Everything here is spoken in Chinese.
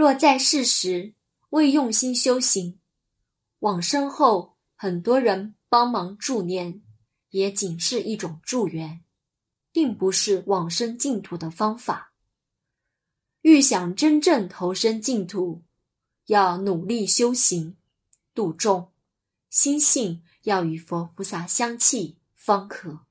若在世时未用心修行，往生后很多人帮忙助念，也仅是一种助缘，并不是往生净土的方法。欲想真正投身净土，要努力修行，度众，心性要与佛菩萨相契方可。